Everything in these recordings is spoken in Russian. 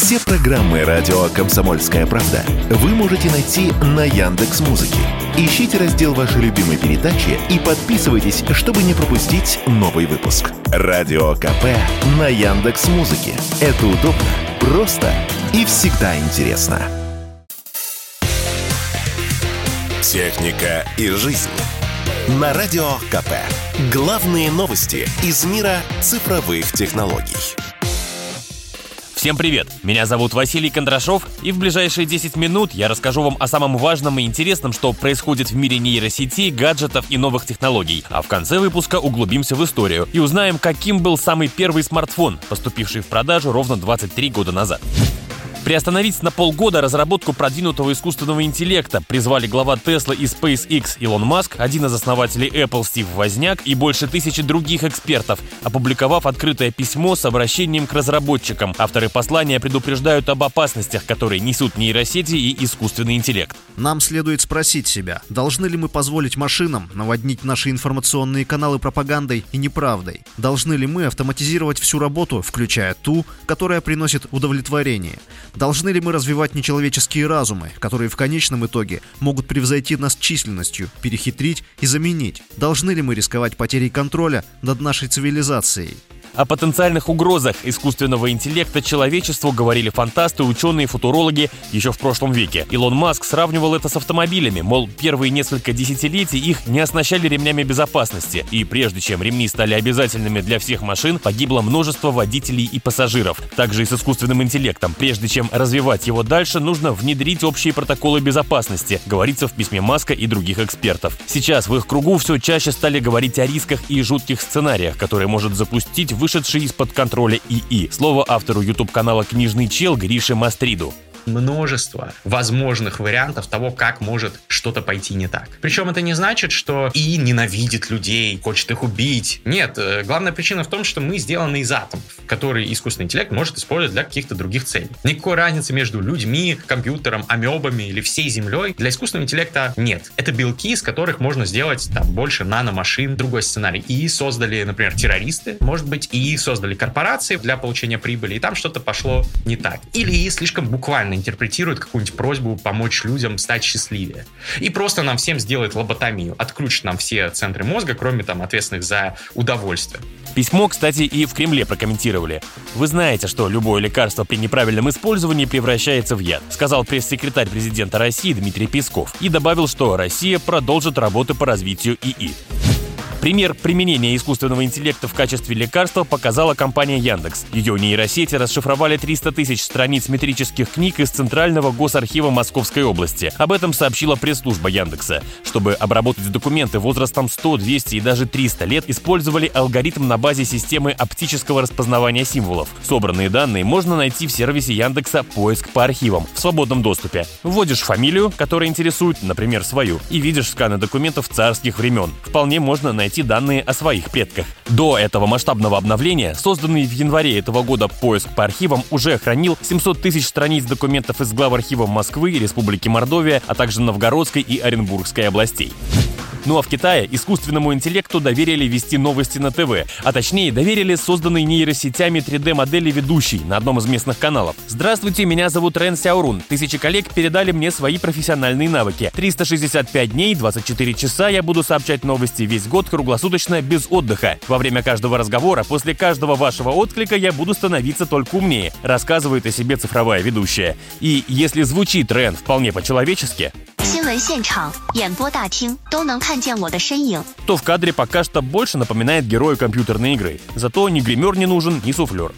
Все программы радио Комсомольская правда вы можете найти на Яндекс Музыке. Ищите раздел вашей любимой передачи и подписывайтесь, чтобы не пропустить новый выпуск. Радио КП на Яндекс Музыке. Это удобно, просто и всегда интересно. Техника и жизнь. На Радио КП. Главные новости из мира цифровых технологий. Всем привет! Меня зовут Василий Кондрашов, и в ближайшие 10 минут я расскажу вам о самом важном и интересном, что происходит в мире нейросетей, гаджетов и новых технологий. А в конце выпуска углубимся в историю и узнаем, каким был самый первый смартфон, поступивший в продажу ровно 23 года назад. Приостановить на полгода разработку продвинутого искусственного интеллекта призвали глава Tesla и SpaceX Илон Маск, один из основателей Apple Стив Возняк и больше тысячи других экспертов, опубликовав открытое письмо с обращением к разработчикам. Авторы послания предупреждают об опасностях, которые несут нейросети и искусственный интеллект. Нам следует спросить себя, должны ли мы позволить машинам наводнить наши информационные каналы пропагандой и неправдой? Должны ли мы автоматизировать всю работу, включая ту, которая приносит удовлетворение? Должны ли мы развивать нечеловеческие разумы, которые в конечном итоге могут превзойти нас численностью, перехитрить и заменить? Должны ли мы рисковать потерей контроля над нашей цивилизацией? О потенциальных угрозах искусственного интеллекта человечеству говорили фантасты, ученые, футурологи еще в прошлом веке. Илон Маск сравнивал это с автомобилями, мол, первые несколько десятилетий их не оснащали ремнями безопасности, и прежде чем ремни стали обязательными для всех машин, погибло множество водителей и пассажиров. Также и с искусственным интеллектом. Прежде чем развивать его дальше, нужно внедрить общие протоколы безопасности, говорится в письме Маска и других экспертов. Сейчас в их кругу все чаще стали говорить о рисках и жутких сценариях, которые может запустить вы вышедший из-под контроля ИИ. Слово автору YouTube-канала «Книжный чел» Грише Мастриду множество возможных вариантов того, как может что-то пойти не так. Причем это не значит, что и ненавидит людей, хочет их убить. Нет, э, главная причина в том, что мы сделаны из атомов, которые искусственный интеллект может использовать для каких-то других целей. Никакой разницы между людьми, компьютером, амебами или всей Землей для искусственного интеллекта нет. Это белки, из которых можно сделать там больше наномашин. Другой сценарий. И создали, например, террористы, может быть, и создали корпорации для получения прибыли, и там что-то пошло не так. Или слишком буквально интерпретирует какую-нибудь просьбу помочь людям стать счастливее. И просто нам всем сделает лоботомию, отключит нам все центры мозга, кроме там ответственных за удовольствие. Письмо, кстати, и в Кремле прокомментировали. Вы знаете, что любое лекарство при неправильном использовании превращается в яд, сказал пресс-секретарь президента России Дмитрий Песков и добавил, что Россия продолжит работы по развитию ИИ. Пример применения искусственного интеллекта в качестве лекарства показала компания Яндекс. Ее нейросети расшифровали 300 тысяч страниц метрических книг из Центрального госархива Московской области. Об этом сообщила пресс-служба Яндекса. Чтобы обработать документы возрастом 100, 200 и даже 300 лет, использовали алгоритм на базе системы оптического распознавания символов. Собранные данные можно найти в сервисе Яндекса «Поиск по архивам» в свободном доступе. Вводишь фамилию, которая интересует, например, свою, и видишь сканы документов царских времен. Вполне можно найти найти данные о своих предках. До этого масштабного обновления, созданный в январе этого года поиск по архивам уже хранил 700 тысяч страниц документов из глав архивов Москвы, Республики Мордовия, а также Новгородской и Оренбургской областей. Ну а в Китае искусственному интеллекту доверили вести новости на ТВ, а точнее доверили созданной нейросетями 3D-модели ведущей на одном из местных каналов. Здравствуйте, меня зовут Рен Сяорун. Тысячи коллег передали мне свои профессиональные навыки. 365 дней, 24 часа я буду сообщать новости весь год круглосуточно без отдыха. Во время каждого разговора, после каждого вашего отклика я буду становиться только умнее, рассказывает о себе цифровая ведущая. И если звучит Рен вполне по-человечески, 新闻现场、演播大厅都能看见我的身影。То в кадре пока что больше напоминает героя компьютерной игры. Зато ни гример не нужен, ни суфлер.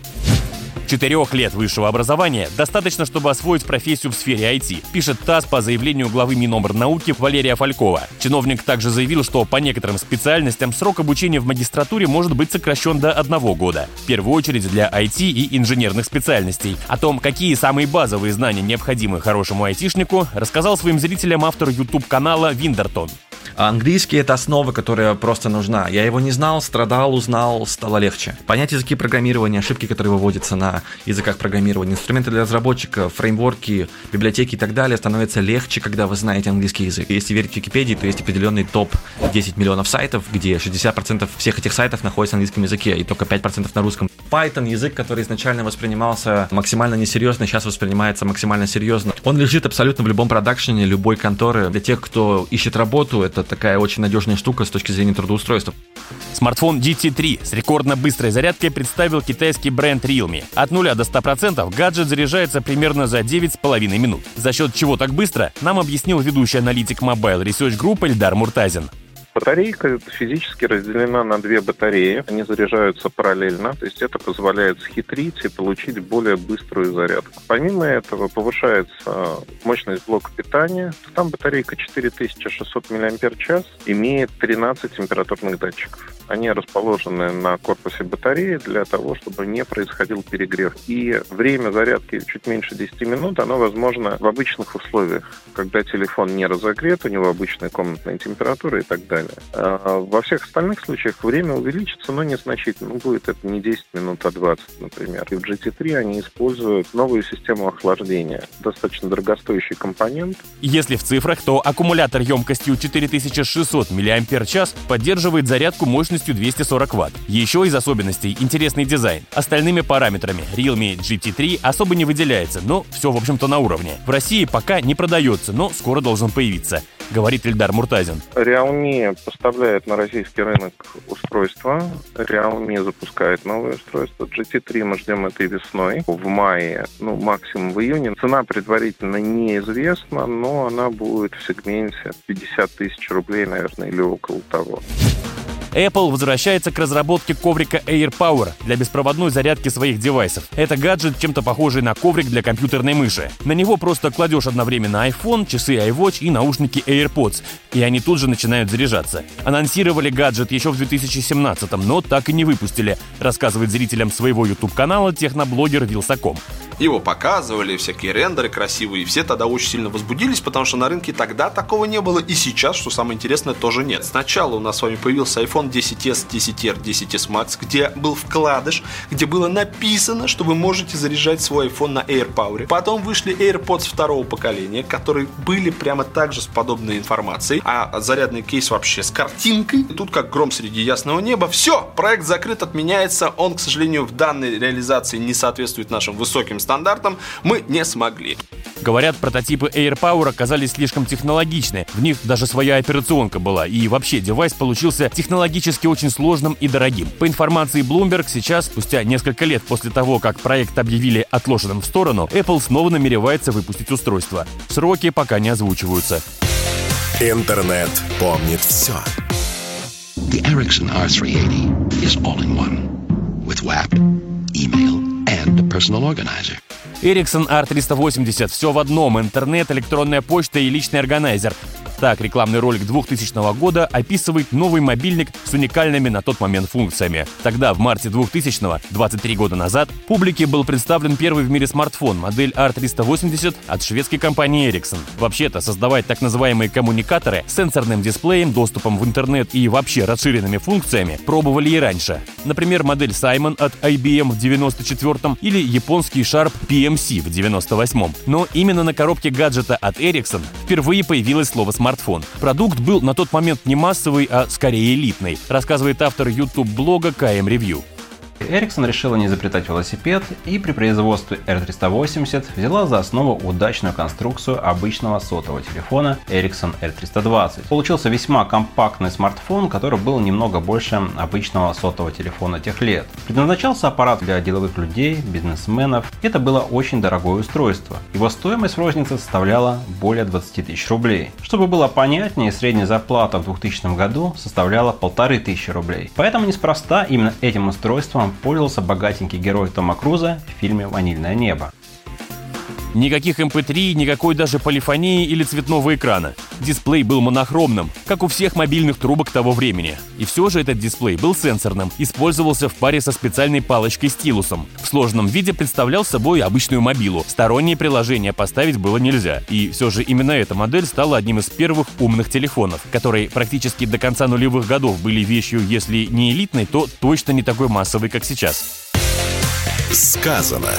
Четырех лет высшего образования достаточно, чтобы освоить профессию в сфере IT, пишет ТАСС по заявлению главы Минобрнауки Валерия Фалькова. Чиновник также заявил, что по некоторым специальностям срок обучения в магистратуре может быть сокращен до одного года. В первую очередь для IT и инженерных специальностей. О том, какие самые базовые знания необходимы хорошему айтишнику, рассказал своим зрителям автор YouTube-канала Виндертон. А английский — это основа, которая просто нужна. Я его не знал, страдал, узнал, стало легче. Понять языки программирования, ошибки, которые выводятся на языках программирования, инструменты для разработчиков, фреймворки, библиотеки и так далее становится легче, когда вы знаете английский язык. Если верить Википедии, то есть определенный топ 10 миллионов сайтов, где 60% всех этих сайтов находятся на английском языке, и только 5% на русском. Python, язык, который изначально воспринимался максимально несерьезно, сейчас воспринимается максимально серьезно. Он лежит абсолютно в любом продакшене, любой конторы. Для тех, кто ищет работу, это такая очень надежная штука с точки зрения трудоустройства. Смартфон GT3 с рекордно быстрой зарядкой представил китайский бренд Realme. От 0 до 100% гаджет заряжается примерно за 9,5 минут. За счет чего так быстро, нам объяснил ведущий аналитик Mobile Research Group Эльдар Муртазин. Батарейка физически разделена на две батареи. Они заряжаются параллельно. То есть это позволяет схитрить и получить более быструю зарядку. Помимо этого повышается мощность блока питания. Там батарейка 4600 мАч имеет 13 температурных датчиков. Они расположены на корпусе батареи для того, чтобы не происходил перегрев. И время зарядки чуть меньше 10 минут, оно возможно в обычных условиях, когда телефон не разогрет, у него обычная комнатная температура и так далее. А во всех остальных случаях время увеличится, но незначительно. Ну, будет это не 10 минут, а 20, например. И в GT3 они используют новую систему охлаждения. Достаточно дорогостоящий компонент. Если в цифрах, то аккумулятор емкостью 4600 мАч поддерживает зарядку мощностью мощностью 240 Вт. Еще из особенностей интересный дизайн. Остальными параметрами Realme GT3 особо не выделяется, но все, в общем-то, на уровне. В России пока не продается, но скоро должен появиться говорит Ильдар Муртазин. Realme поставляет на российский рынок устройство. Realme запускает новое устройство. GT3 мы ждем этой весной. В мае, ну, максимум в июне. Цена предварительно неизвестна, но она будет в сегменте 50 тысяч рублей, наверное, или около того. Apple возвращается к разработке коврика AirPower для беспроводной зарядки своих девайсов. Это гаджет, чем-то похожий на коврик для компьютерной мыши. На него просто кладешь одновременно iPhone, часы iWatch и наушники AirPods, и они тут же начинают заряжаться. Анонсировали гаджет еще в 2017 но так и не выпустили, рассказывает зрителям своего YouTube-канала техноблогер Вилсаком. Его показывали, всякие рендеры красивые, и все тогда очень сильно возбудились, потому что на рынке тогда такого не было, и сейчас, что самое интересное, тоже нет. Сначала у нас с вами появился iPhone 10s, 10R, 10s Max, где был вкладыш, где было написано, что вы можете заряжать свой iPhone на AirPower. Потом вышли AirPods второго поколения, которые были прямо так же с подобной информацией, а зарядный кейс вообще с картинкой. И тут как гром среди ясного неба. Все, проект закрыт, отменяется. Он, к сожалению, в данной реализации не соответствует нашим высоким стандартам стандартам мы не смогли. Говорят, прототипы AirPower оказались слишком технологичны. В них даже своя операционка была. И вообще, девайс получился технологически очень сложным и дорогим. По информации Bloomberg, сейчас, спустя несколько лет после того, как проект объявили отложенным в сторону, Apple снова намеревается выпустить устройство. Сроки пока не озвучиваются. Интернет помнит все. The Ericsson R380 is all-in-one with WAP, email, and a personal organizer. Ericsson R380 – все в одном – интернет, электронная почта и личный органайзер. Так, рекламный ролик 2000 года описывает новый мобильник с уникальными на тот момент функциями. Тогда, в марте 2000 23 года назад, публике был представлен первый в мире смартфон, модель R380 от шведской компании Ericsson. Вообще-то, создавать так называемые коммуникаторы с сенсорным дисплеем, доступом в интернет и вообще расширенными функциями пробовали и раньше. Например, модель Simon от IBM в 94 или японский Sharp PMC в 98 Но именно на коробке гаджета от Ericsson впервые появилось слово «смартфон» смартфон. Продукт был на тот момент не массовый, а скорее элитный, рассказывает автор YouTube-блога KM Review. Ericsson решила не изобретать велосипед и при производстве R380 взяла за основу удачную конструкцию обычного сотового телефона Ericsson R320. Получился весьма компактный смартфон, который был немного больше обычного сотового телефона тех лет. Предназначался аппарат для деловых людей, бизнесменов. Это было очень дорогое устройство. Его стоимость в рознице составляла более 20 тысяч рублей. Чтобы было понятнее, средняя зарплата в 2000 году составляла полторы тысячи рублей. Поэтому неспроста именно этим устройством пользовался богатенький герой Тома Круза в фильме «Ванильное небо». Никаких MP3, эм никакой даже полифонии или цветного экрана. дисплей был монохромным, как у всех мобильных трубок того времени. И все же этот дисплей был сенсорным, использовался в паре со специальной палочкой-стилусом. В сложном виде представлял собой обычную мобилу. Сторонние приложения поставить было нельзя. И все же именно эта модель стала одним из первых умных телефонов, которые практически до конца нулевых годов были вещью, если не элитной, то точно не такой массовой, как сейчас. Сказано.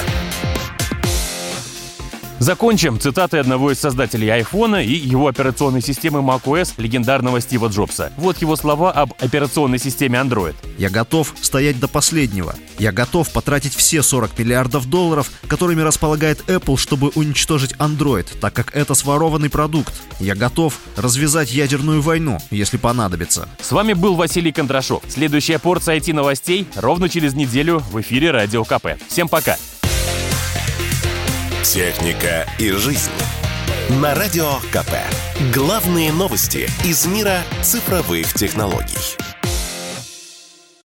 Закончим цитатой одного из создателей iPhone и его операционной системы macOS легендарного Стива Джобса. Вот его слова об операционной системе Android. Я готов стоять до последнего. Я готов потратить все 40 миллиардов долларов, которыми располагает Apple, чтобы уничтожить Android, так как это сворованный продукт. Я готов развязать ядерную войну, если понадобится. С вами был Василий Кондрашов. Следующая порция IT-новостей ровно через неделю в эфире Радио КП. Всем пока! Техника и жизнь. На Радио КП. Главные новости из мира цифровых технологий.